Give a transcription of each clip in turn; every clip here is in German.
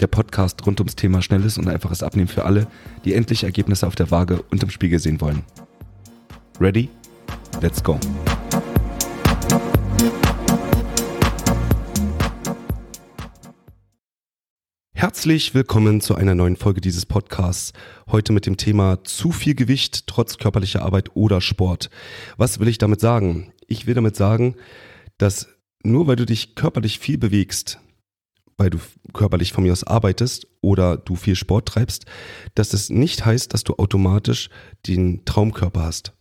Der Podcast rund ums Thema schnelles und einfaches Abnehmen für alle, die endlich Ergebnisse auf der Waage und im Spiegel sehen wollen. Ready? Let's go! Herzlich willkommen zu einer neuen Folge dieses Podcasts. Heute mit dem Thema zu viel Gewicht trotz körperlicher Arbeit oder Sport. Was will ich damit sagen? Ich will damit sagen, dass nur weil du dich körperlich viel bewegst, weil du körperlich von mir aus arbeitest oder du viel Sport treibst, dass es nicht heißt, dass du automatisch den Traumkörper hast.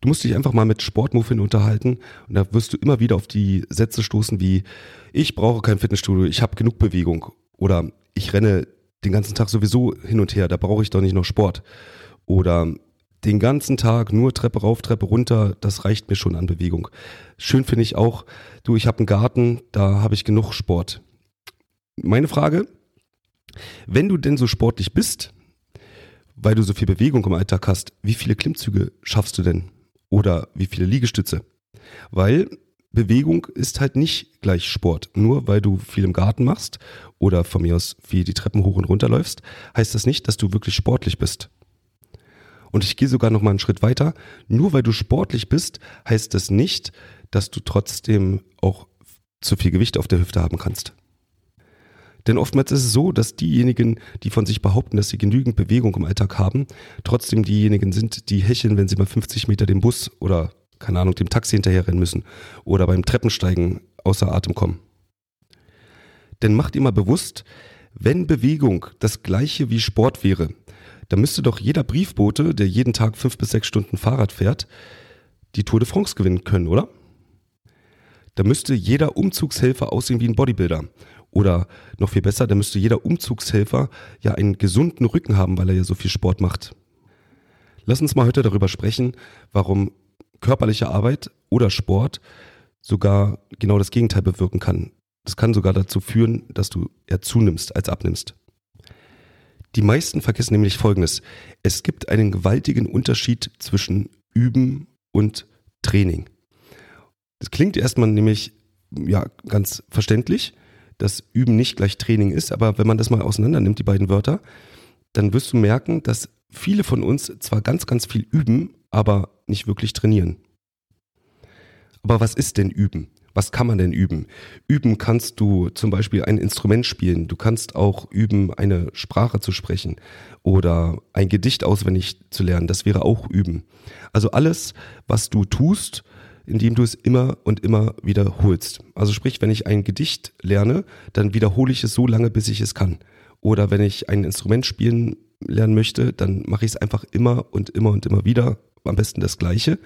Du musst dich einfach mal mit Sportmuffin unterhalten und da wirst du immer wieder auf die Sätze stoßen wie ich brauche kein Fitnessstudio, ich habe genug Bewegung oder ich renne den ganzen Tag sowieso hin und her, da brauche ich doch nicht noch Sport oder den ganzen Tag nur Treppe rauf, Treppe runter, das reicht mir schon an Bewegung. Schön finde ich auch, du, ich habe einen Garten, da habe ich genug Sport. Meine Frage, wenn du denn so sportlich bist, weil du so viel Bewegung im Alltag hast, wie viele Klimmzüge schaffst du denn? Oder wie viele Liegestütze? Weil Bewegung ist halt nicht gleich Sport. Nur weil du viel im Garten machst oder von mir aus viel die Treppen hoch und runter läufst, heißt das nicht, dass du wirklich sportlich bist. Und ich gehe sogar noch mal einen Schritt weiter. Nur weil du sportlich bist, heißt das nicht, dass du trotzdem auch zu viel Gewicht auf der Hüfte haben kannst. Denn oftmals ist es so, dass diejenigen, die von sich behaupten, dass sie genügend Bewegung im Alltag haben, trotzdem diejenigen sind, die hecheln, wenn sie mal 50 Meter dem Bus oder, keine Ahnung, dem Taxi hinterherrennen müssen oder beim Treppensteigen außer Atem kommen. Denn macht mal bewusst, wenn Bewegung das gleiche wie Sport wäre, da müsste doch jeder Briefbote, der jeden Tag fünf bis sechs Stunden Fahrrad fährt, die Tour de France gewinnen können, oder? Da müsste jeder Umzugshelfer aussehen wie ein Bodybuilder. Oder noch viel besser, da müsste jeder Umzugshelfer ja einen gesunden Rücken haben, weil er ja so viel Sport macht. Lass uns mal heute darüber sprechen, warum körperliche Arbeit oder Sport sogar genau das Gegenteil bewirken kann. Das kann sogar dazu führen, dass du eher zunimmst als abnimmst. Die meisten vergessen nämlich Folgendes. Es gibt einen gewaltigen Unterschied zwischen Üben und Training. Das klingt erstmal nämlich ja ganz verständlich, dass Üben nicht gleich Training ist, aber wenn man das mal auseinander nimmt, die beiden Wörter, dann wirst du merken, dass viele von uns zwar ganz, ganz viel üben, aber nicht wirklich trainieren. Aber was ist denn Üben? Was kann man denn üben? Üben kannst du zum Beispiel ein Instrument spielen. Du kannst auch üben, eine Sprache zu sprechen oder ein Gedicht auswendig zu lernen. Das wäre auch üben. Also alles, was du tust, indem du es immer und immer wiederholst. Also sprich, wenn ich ein Gedicht lerne, dann wiederhole ich es so lange, bis ich es kann. Oder wenn ich ein Instrument spielen lernen möchte, dann mache ich es einfach immer und immer und immer wieder, am besten das gleiche.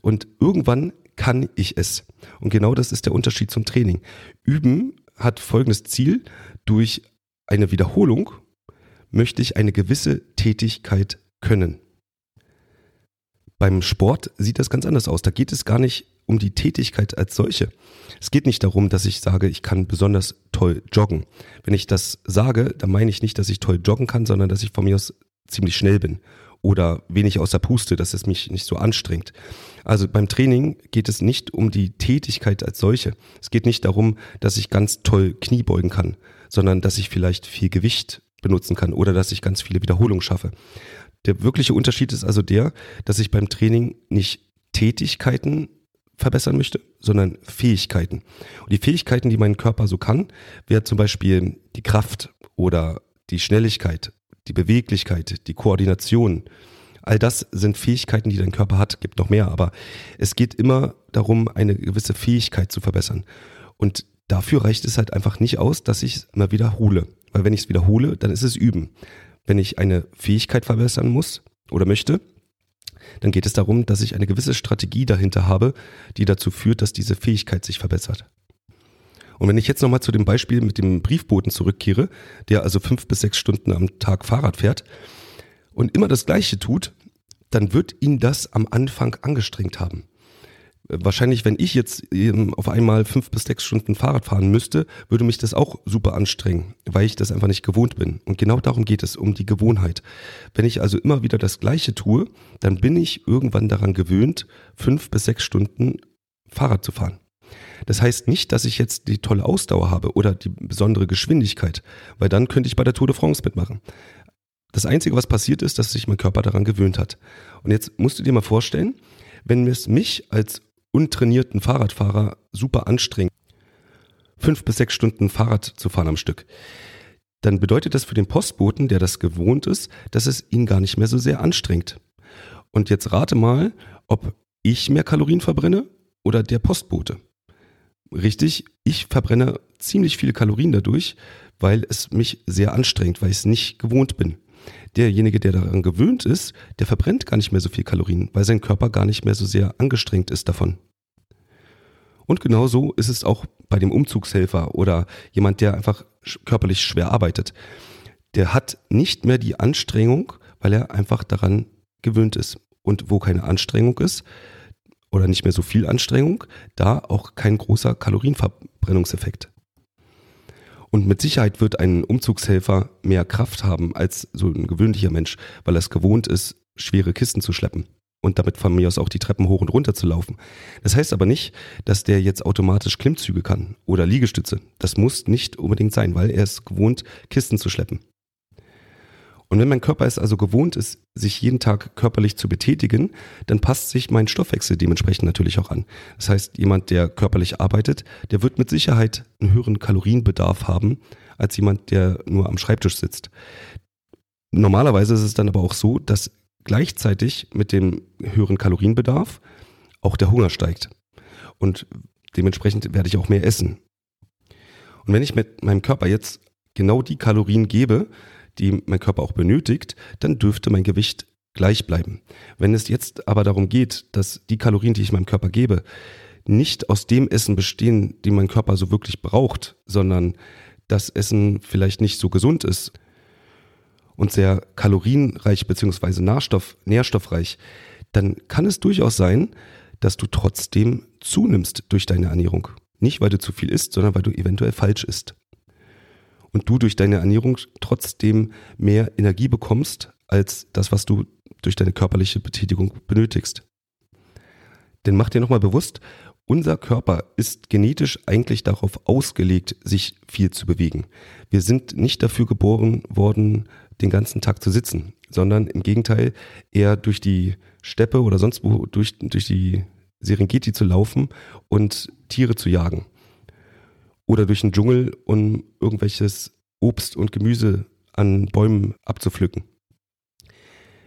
Und irgendwann kann ich es. Und genau das ist der Unterschied zum Training. Üben hat folgendes Ziel. Durch eine Wiederholung möchte ich eine gewisse Tätigkeit können. Beim Sport sieht das ganz anders aus. Da geht es gar nicht um die Tätigkeit als solche. Es geht nicht darum, dass ich sage, ich kann besonders toll joggen. Wenn ich das sage, dann meine ich nicht, dass ich toll joggen kann, sondern dass ich von mir aus ziemlich schnell bin oder wenig aus der Puste, dass es mich nicht so anstrengt. Also beim Training geht es nicht um die Tätigkeit als solche. Es geht nicht darum, dass ich ganz toll Knie beugen kann, sondern dass ich vielleicht viel Gewicht benutzen kann oder dass ich ganz viele Wiederholungen schaffe. Der wirkliche Unterschied ist also der, dass ich beim Training nicht Tätigkeiten verbessern möchte, sondern Fähigkeiten. Und die Fähigkeiten, die mein Körper so kann, wäre zum Beispiel die Kraft oder die Schnelligkeit die Beweglichkeit, die Koordination. All das sind Fähigkeiten, die dein Körper hat, gibt noch mehr, aber es geht immer darum, eine gewisse Fähigkeit zu verbessern. Und dafür reicht es halt einfach nicht aus, dass ich es immer wiederhole. Weil wenn ich es wiederhole, dann ist es Üben. Wenn ich eine Fähigkeit verbessern muss oder möchte, dann geht es darum, dass ich eine gewisse Strategie dahinter habe, die dazu führt, dass diese Fähigkeit sich verbessert. Und wenn ich jetzt nochmal zu dem Beispiel mit dem Briefboten zurückkehre, der also fünf bis sechs Stunden am Tag Fahrrad fährt und immer das Gleiche tut, dann wird ihn das am Anfang angestrengt haben wahrscheinlich, wenn ich jetzt auf einmal fünf bis sechs Stunden Fahrrad fahren müsste, würde mich das auch super anstrengen, weil ich das einfach nicht gewohnt bin. Und genau darum geht es, um die Gewohnheit. Wenn ich also immer wieder das Gleiche tue, dann bin ich irgendwann daran gewöhnt, fünf bis sechs Stunden Fahrrad zu fahren. Das heißt nicht, dass ich jetzt die tolle Ausdauer habe oder die besondere Geschwindigkeit, weil dann könnte ich bei der Tour de France mitmachen. Das Einzige, was passiert ist, dass sich mein Körper daran gewöhnt hat. Und jetzt musst du dir mal vorstellen, wenn es mich als untrainierten Fahrradfahrer super anstrengend, fünf bis sechs Stunden Fahrrad zu fahren am Stück, dann bedeutet das für den Postboten, der das gewohnt ist, dass es ihn gar nicht mehr so sehr anstrengt. Und jetzt rate mal, ob ich mehr Kalorien verbrenne oder der Postbote. Richtig, ich verbrenne ziemlich viele Kalorien dadurch, weil es mich sehr anstrengt, weil ich es nicht gewohnt bin derjenige, der daran gewöhnt ist, der verbrennt gar nicht mehr so viel Kalorien, weil sein Körper gar nicht mehr so sehr angestrengt ist davon. Und genauso ist es auch bei dem Umzugshelfer oder jemand, der einfach körperlich schwer arbeitet. Der hat nicht mehr die Anstrengung, weil er einfach daran gewöhnt ist. Und wo keine Anstrengung ist oder nicht mehr so viel Anstrengung, da auch kein großer Kalorienverbrennungseffekt. Und mit Sicherheit wird ein Umzugshelfer mehr Kraft haben als so ein gewöhnlicher Mensch, weil er es gewohnt ist, schwere Kisten zu schleppen und damit von mir aus auch die Treppen hoch und runter zu laufen. Das heißt aber nicht, dass der jetzt automatisch Klimmzüge kann oder Liegestütze. Das muss nicht unbedingt sein, weil er es gewohnt, Kisten zu schleppen. Und wenn mein Körper es also gewohnt ist, sich jeden Tag körperlich zu betätigen, dann passt sich mein Stoffwechsel dementsprechend natürlich auch an. Das heißt, jemand, der körperlich arbeitet, der wird mit Sicherheit einen höheren Kalorienbedarf haben als jemand, der nur am Schreibtisch sitzt. Normalerweise ist es dann aber auch so, dass gleichzeitig mit dem höheren Kalorienbedarf auch der Hunger steigt. Und dementsprechend werde ich auch mehr essen. Und wenn ich mit meinem Körper jetzt genau die Kalorien gebe, die mein Körper auch benötigt, dann dürfte mein Gewicht gleich bleiben. Wenn es jetzt aber darum geht, dass die Kalorien, die ich meinem Körper gebe, nicht aus dem Essen bestehen, die mein Körper so wirklich braucht, sondern das Essen vielleicht nicht so gesund ist und sehr kalorienreich bzw. Nährstoff, nährstoffreich, dann kann es durchaus sein, dass du trotzdem zunimmst durch deine Ernährung. Nicht, weil du zu viel isst, sondern weil du eventuell falsch isst und du durch deine Ernährung trotzdem mehr Energie bekommst als das, was du durch deine körperliche Betätigung benötigst. Denn mach dir nochmal bewusst, unser Körper ist genetisch eigentlich darauf ausgelegt, sich viel zu bewegen. Wir sind nicht dafür geboren worden, den ganzen Tag zu sitzen, sondern im Gegenteil eher durch die Steppe oder sonst wo durch, durch die Serengeti zu laufen und Tiere zu jagen oder durch den Dschungel, um irgendwelches Obst und Gemüse an Bäumen abzupflücken.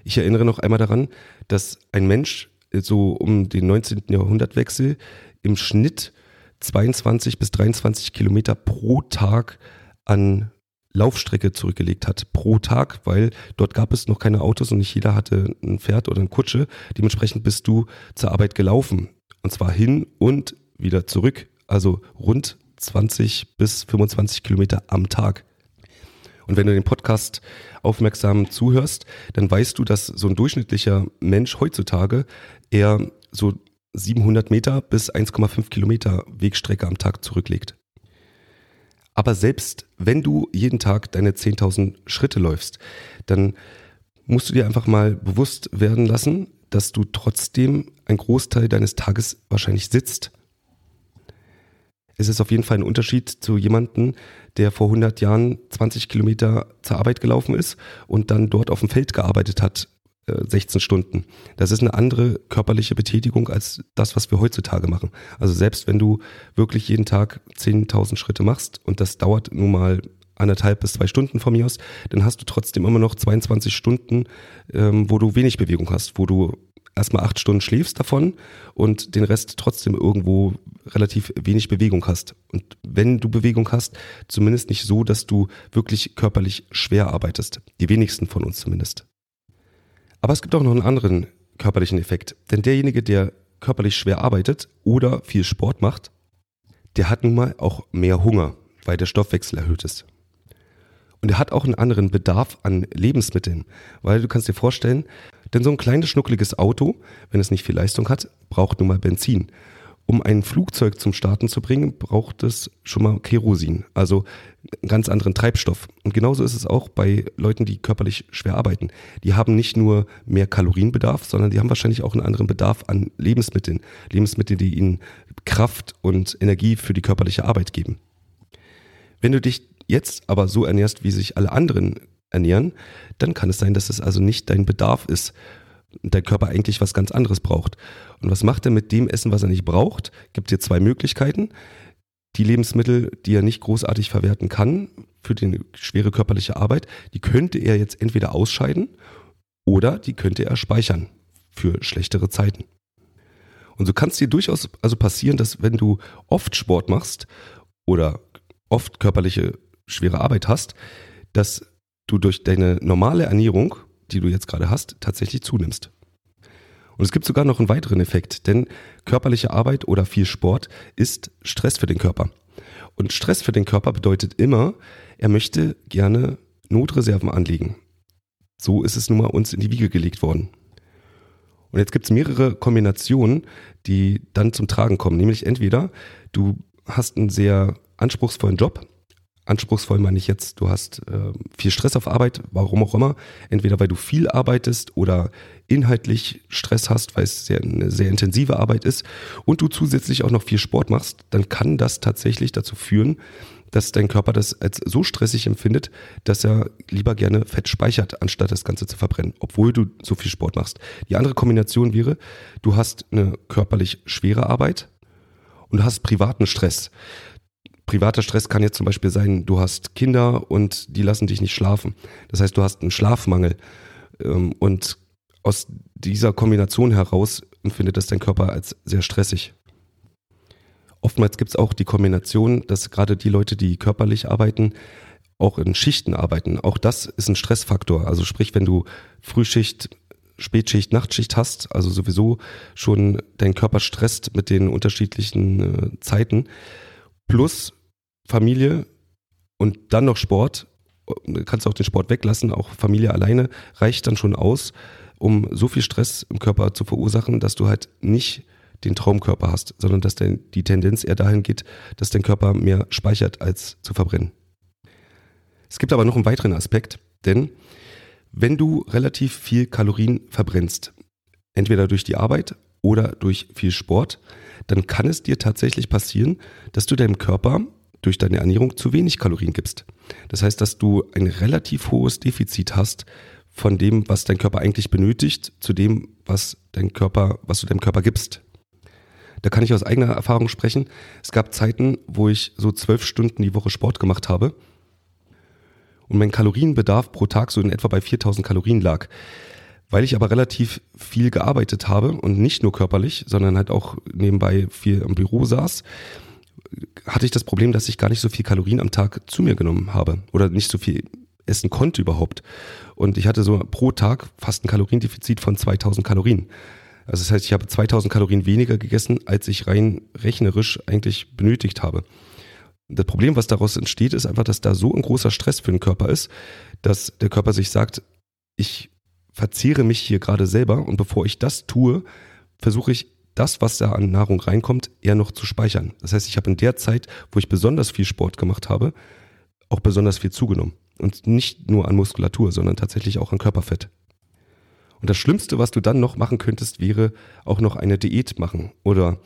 Ich erinnere noch einmal daran, dass ein Mensch so um den 19. Jahrhundertwechsel im Schnitt 22 bis 23 Kilometer pro Tag an Laufstrecke zurückgelegt hat. Pro Tag, weil dort gab es noch keine Autos und nicht jeder hatte ein Pferd oder eine Kutsche. Dementsprechend bist du zur Arbeit gelaufen. Und zwar hin und wieder zurück. Also rund 20 bis 25 Kilometer am Tag. Und wenn du den Podcast aufmerksam zuhörst, dann weißt du, dass so ein durchschnittlicher Mensch heutzutage eher so 700 Meter bis 1,5 Kilometer Wegstrecke am Tag zurücklegt. Aber selbst wenn du jeden Tag deine 10.000 Schritte läufst, dann musst du dir einfach mal bewusst werden lassen, dass du trotzdem ein Großteil deines Tages wahrscheinlich sitzt ist es auf jeden Fall ein Unterschied zu jemandem, der vor 100 Jahren 20 Kilometer zur Arbeit gelaufen ist und dann dort auf dem Feld gearbeitet hat, 16 äh, Stunden. Das ist eine andere körperliche Betätigung als das, was wir heutzutage machen. Also selbst wenn du wirklich jeden Tag 10.000 Schritte machst und das dauert nun mal anderthalb bis zwei Stunden von mir aus, dann hast du trotzdem immer noch 22 Stunden, ähm, wo du wenig Bewegung hast, wo du erstmal acht Stunden schläfst davon und den Rest trotzdem irgendwo relativ wenig Bewegung hast. Und wenn du Bewegung hast, zumindest nicht so, dass du wirklich körperlich schwer arbeitest. Die wenigsten von uns zumindest. Aber es gibt auch noch einen anderen körperlichen Effekt. Denn derjenige, der körperlich schwer arbeitet oder viel Sport macht, der hat nun mal auch mehr Hunger, weil der Stoffwechsel erhöht ist. Und er hat auch einen anderen Bedarf an Lebensmitteln, weil du kannst dir vorstellen, denn so ein kleines schnuckliges Auto, wenn es nicht viel Leistung hat, braucht nun mal Benzin um ein Flugzeug zum Starten zu bringen, braucht es schon mal Kerosin, also einen ganz anderen Treibstoff. Und genauso ist es auch bei Leuten, die körperlich schwer arbeiten. Die haben nicht nur mehr Kalorienbedarf, sondern die haben wahrscheinlich auch einen anderen Bedarf an Lebensmitteln. Lebensmittel, die ihnen Kraft und Energie für die körperliche Arbeit geben. Wenn du dich jetzt aber so ernährst, wie sich alle anderen ernähren, dann kann es sein, dass es also nicht dein Bedarf ist und der Körper eigentlich was ganz anderes braucht. Und was macht er mit dem Essen, was er nicht braucht? Gibt dir zwei Möglichkeiten. Die Lebensmittel, die er nicht großartig verwerten kann für die schwere körperliche Arbeit, die könnte er jetzt entweder ausscheiden oder die könnte er speichern für schlechtere Zeiten. Und so kann es dir durchaus also passieren, dass wenn du oft Sport machst oder oft körperliche schwere Arbeit hast, dass du durch deine normale Ernährung die du jetzt gerade hast, tatsächlich zunimmst. Und es gibt sogar noch einen weiteren Effekt, denn körperliche Arbeit oder viel Sport ist Stress für den Körper. Und Stress für den Körper bedeutet immer, er möchte gerne Notreserven anlegen. So ist es nun mal uns in die Wiege gelegt worden. Und jetzt gibt es mehrere Kombinationen, die dann zum Tragen kommen. Nämlich entweder du hast einen sehr anspruchsvollen Job, anspruchsvoll meine ich jetzt, du hast äh, viel Stress auf Arbeit, warum auch immer, entweder weil du viel arbeitest oder inhaltlich Stress hast, weil es sehr, eine sehr intensive Arbeit ist und du zusätzlich auch noch viel Sport machst, dann kann das tatsächlich dazu führen, dass dein Körper das als so stressig empfindet, dass er lieber gerne Fett speichert, anstatt das Ganze zu verbrennen, obwohl du so viel Sport machst. Die andere Kombination wäre, du hast eine körperlich schwere Arbeit und du hast privaten Stress privater Stress kann jetzt zum Beispiel sein, du hast Kinder und die lassen dich nicht schlafen. Das heißt, du hast einen Schlafmangel. Ähm, und aus dieser Kombination heraus empfindet das dein Körper als sehr stressig. Oftmals gibt es auch die Kombination, dass gerade die Leute, die körperlich arbeiten, auch in Schichten arbeiten. Auch das ist ein Stressfaktor. Also sprich, wenn du Frühschicht, Spätschicht, Nachtschicht hast, also sowieso schon dein Körper stresst mit den unterschiedlichen äh, Zeiten, plus Familie und dann noch Sport, du kannst auch den Sport weglassen, auch Familie alleine reicht dann schon aus, um so viel Stress im Körper zu verursachen, dass du halt nicht den Traumkörper hast, sondern dass dein, die Tendenz eher dahin geht, dass dein Körper mehr speichert als zu verbrennen. Es gibt aber noch einen weiteren Aspekt, denn wenn du relativ viel Kalorien verbrennst, entweder durch die Arbeit oder durch viel Sport, dann kann es dir tatsächlich passieren, dass du deinem Körper durch deine Ernährung zu wenig Kalorien gibst. Das heißt, dass du ein relativ hohes Defizit hast von dem, was dein Körper eigentlich benötigt, zu dem, was dein Körper, was du deinem Körper gibst. Da kann ich aus eigener Erfahrung sprechen. Es gab Zeiten, wo ich so zwölf Stunden die Woche Sport gemacht habe und mein Kalorienbedarf pro Tag so in etwa bei 4000 Kalorien lag. Weil ich aber relativ viel gearbeitet habe und nicht nur körperlich, sondern halt auch nebenbei viel im Büro saß, hatte ich das Problem, dass ich gar nicht so viel Kalorien am Tag zu mir genommen habe oder nicht so viel essen konnte überhaupt. Und ich hatte so pro Tag fast ein Kaloriendefizit von 2000 Kalorien. Also das heißt, ich habe 2000 Kalorien weniger gegessen, als ich rein rechnerisch eigentlich benötigt habe. Das Problem, was daraus entsteht, ist einfach, dass da so ein großer Stress für den Körper ist, dass der Körper sich sagt, ich verzehre mich hier gerade selber und bevor ich das tue, versuche ich das, was da an Nahrung reinkommt, eher noch zu speichern. Das heißt, ich habe in der Zeit, wo ich besonders viel Sport gemacht habe, auch besonders viel zugenommen. Und nicht nur an Muskulatur, sondern tatsächlich auch an Körperfett. Und das Schlimmste, was du dann noch machen könntest, wäre auch noch eine Diät machen oder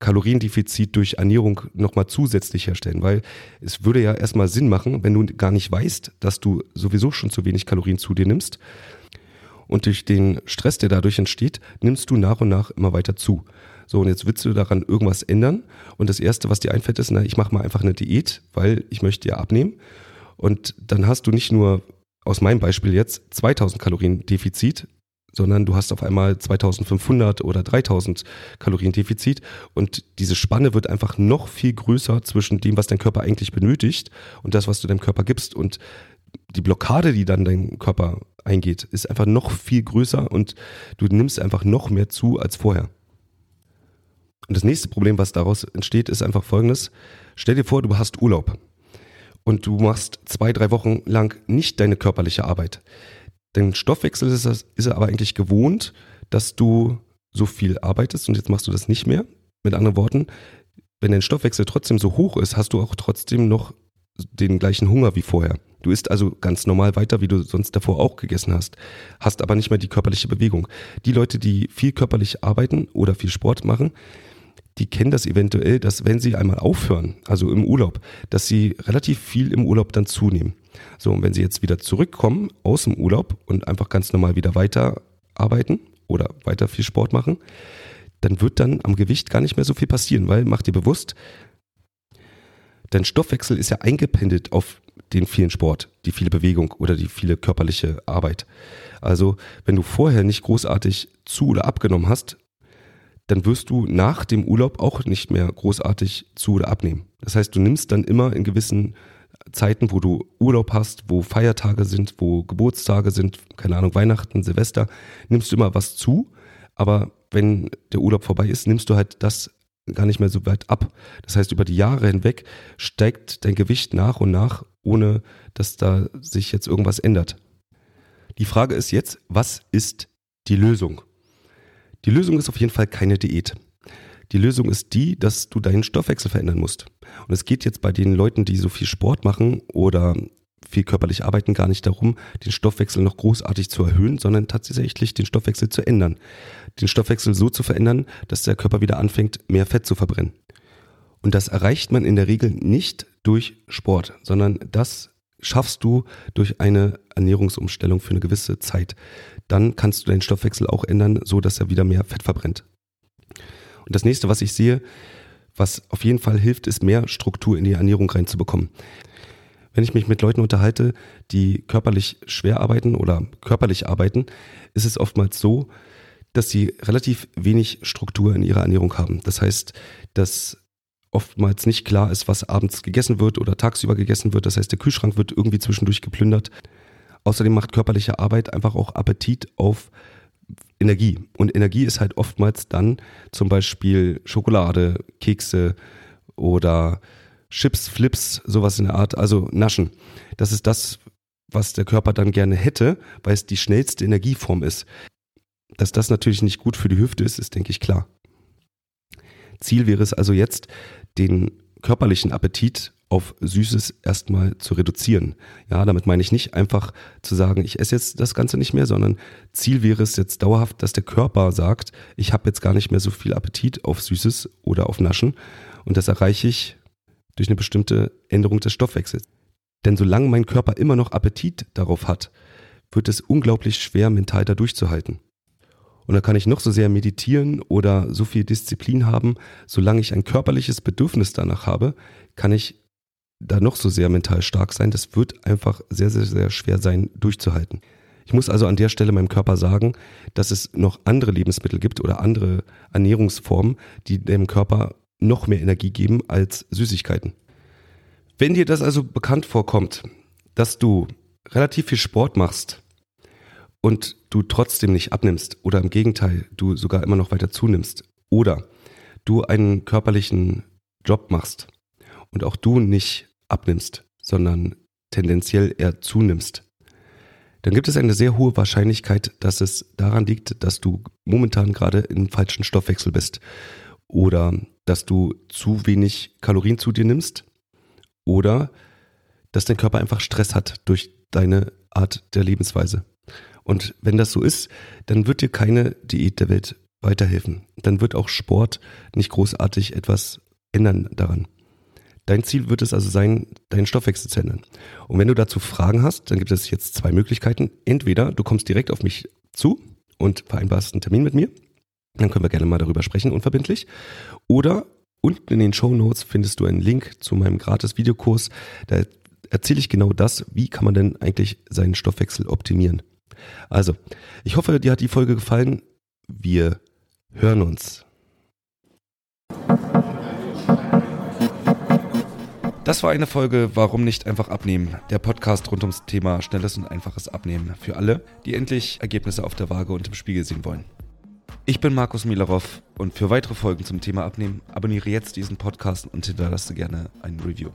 Kaloriendefizit durch Ernährung nochmal zusätzlich herstellen, weil es würde ja erstmal Sinn machen, wenn du gar nicht weißt, dass du sowieso schon zu wenig Kalorien zu dir nimmst, und durch den Stress, der dadurch entsteht, nimmst du nach und nach immer weiter zu. So, und jetzt willst du daran irgendwas ändern. Und das Erste, was dir einfällt, ist, na, ich mache mal einfach eine Diät, weil ich möchte ja abnehmen. Und dann hast du nicht nur aus meinem Beispiel jetzt 2000 Kalorien Defizit, sondern du hast auf einmal 2500 oder 3000 Kalorien Defizit und diese Spanne wird einfach noch viel größer zwischen dem, was dein Körper eigentlich benötigt und das, was du deinem Körper gibst und die Blockade, die dann dein Körper eingeht, ist einfach noch viel größer und du nimmst einfach noch mehr zu als vorher. Und das nächste Problem, was daraus entsteht, ist einfach folgendes. Stell dir vor, du hast Urlaub und du machst zwei, drei Wochen lang nicht deine körperliche Arbeit. Dein Stoffwechsel ist, ist er aber eigentlich gewohnt, dass du so viel arbeitest und jetzt machst du das nicht mehr. Mit anderen Worten, wenn dein Stoffwechsel trotzdem so hoch ist, hast du auch trotzdem noch den gleichen Hunger wie vorher. Du isst also ganz normal weiter, wie du sonst davor auch gegessen hast, hast aber nicht mehr die körperliche Bewegung. Die Leute, die viel körperlich arbeiten oder viel Sport machen, die kennen das eventuell, dass wenn sie einmal aufhören, also im Urlaub, dass sie relativ viel im Urlaub dann zunehmen. So, und wenn sie jetzt wieder zurückkommen aus dem Urlaub und einfach ganz normal wieder weiter arbeiten oder weiter viel Sport machen, dann wird dann am Gewicht gar nicht mehr so viel passieren, weil mach dir bewusst, dein Stoffwechsel ist ja eingependelt auf den vielen Sport, die viele Bewegung oder die viele körperliche Arbeit. Also, wenn du vorher nicht großartig zu oder abgenommen hast, dann wirst du nach dem Urlaub auch nicht mehr großartig zu oder abnehmen. Das heißt, du nimmst dann immer in gewissen Zeiten, wo du Urlaub hast, wo Feiertage sind, wo Geburtstage sind, keine Ahnung, Weihnachten, Silvester, nimmst du immer was zu. Aber wenn der Urlaub vorbei ist, nimmst du halt das gar nicht mehr so weit ab. Das heißt, über die Jahre hinweg steigt dein Gewicht nach und nach, ohne dass da sich jetzt irgendwas ändert. Die Frage ist jetzt, was ist die Lösung? Die Lösung ist auf jeden Fall keine Diät. Die Lösung ist die, dass du deinen Stoffwechsel verändern musst. Und es geht jetzt bei den Leuten, die so viel Sport machen oder viel körperlich arbeiten, gar nicht darum, den Stoffwechsel noch großartig zu erhöhen, sondern tatsächlich den Stoffwechsel zu ändern. Den Stoffwechsel so zu verändern, dass der Körper wieder anfängt, mehr Fett zu verbrennen. Und das erreicht man in der Regel nicht durch Sport, sondern das schaffst du durch eine Ernährungsumstellung für eine gewisse Zeit. Dann kannst du deinen Stoffwechsel auch ändern, so dass er wieder mehr Fett verbrennt. Und das nächste, was ich sehe, was auf jeden Fall hilft, ist mehr Struktur in die Ernährung reinzubekommen. Wenn ich mich mit Leuten unterhalte, die körperlich schwer arbeiten oder körperlich arbeiten, ist es oftmals so, dass sie relativ wenig Struktur in ihrer Ernährung haben. Das heißt, dass oftmals nicht klar ist, was abends gegessen wird oder tagsüber gegessen wird. Das heißt, der Kühlschrank wird irgendwie zwischendurch geplündert. Außerdem macht körperliche Arbeit einfach auch Appetit auf Energie. Und Energie ist halt oftmals dann zum Beispiel Schokolade, Kekse oder Chips, Flips, sowas in der Art, also Naschen. Das ist das, was der Körper dann gerne hätte, weil es die schnellste Energieform ist. Dass das natürlich nicht gut für die Hüfte ist, ist, denke ich, klar. Ziel wäre es also jetzt, den körperlichen Appetit auf Süßes erstmal zu reduzieren. Ja, damit meine ich nicht einfach zu sagen, ich esse jetzt das Ganze nicht mehr, sondern Ziel wäre es jetzt dauerhaft, dass der Körper sagt, ich habe jetzt gar nicht mehr so viel Appetit auf Süßes oder auf Naschen und das erreiche ich durch eine bestimmte Änderung des Stoffwechsels. Denn solange mein Körper immer noch Appetit darauf hat, wird es unglaublich schwer, mental da durchzuhalten. Und da kann ich noch so sehr meditieren oder so viel Disziplin haben, solange ich ein körperliches Bedürfnis danach habe, kann ich da noch so sehr mental stark sein. Das wird einfach sehr, sehr, sehr schwer sein, durchzuhalten. Ich muss also an der Stelle meinem Körper sagen, dass es noch andere Lebensmittel gibt oder andere Ernährungsformen, die dem Körper noch mehr Energie geben als Süßigkeiten. Wenn dir das also bekannt vorkommt, dass du relativ viel Sport machst, und du trotzdem nicht abnimmst oder im Gegenteil, du sogar immer noch weiter zunimmst oder du einen körperlichen Job machst und auch du nicht abnimmst, sondern tendenziell eher zunimmst, dann gibt es eine sehr hohe Wahrscheinlichkeit, dass es daran liegt, dass du momentan gerade im falschen Stoffwechsel bist oder dass du zu wenig Kalorien zu dir nimmst oder dass dein Körper einfach Stress hat durch deine Art der Lebensweise. Und wenn das so ist, dann wird dir keine Diät der Welt weiterhelfen. Dann wird auch Sport nicht großartig etwas ändern daran. Dein Ziel wird es also sein, deinen Stoffwechsel zu ändern. Und wenn du dazu Fragen hast, dann gibt es jetzt zwei Möglichkeiten. Entweder du kommst direkt auf mich zu und vereinbarst einen Termin mit mir. Dann können wir gerne mal darüber sprechen, unverbindlich. Oder unten in den Show Notes findest du einen Link zu meinem gratis Videokurs. Da erzähle ich genau das, wie kann man denn eigentlich seinen Stoffwechsel optimieren. Also, ich hoffe, dir hat die Folge gefallen. Wir hören uns. Das war eine Folge Warum nicht einfach abnehmen? Der Podcast rund ums Thema schnelles und einfaches Abnehmen für alle, die endlich Ergebnisse auf der Waage und im Spiegel sehen wollen. Ich bin Markus Milarov und für weitere Folgen zum Thema Abnehmen abonniere jetzt diesen Podcast und hinterlasse gerne ein Review.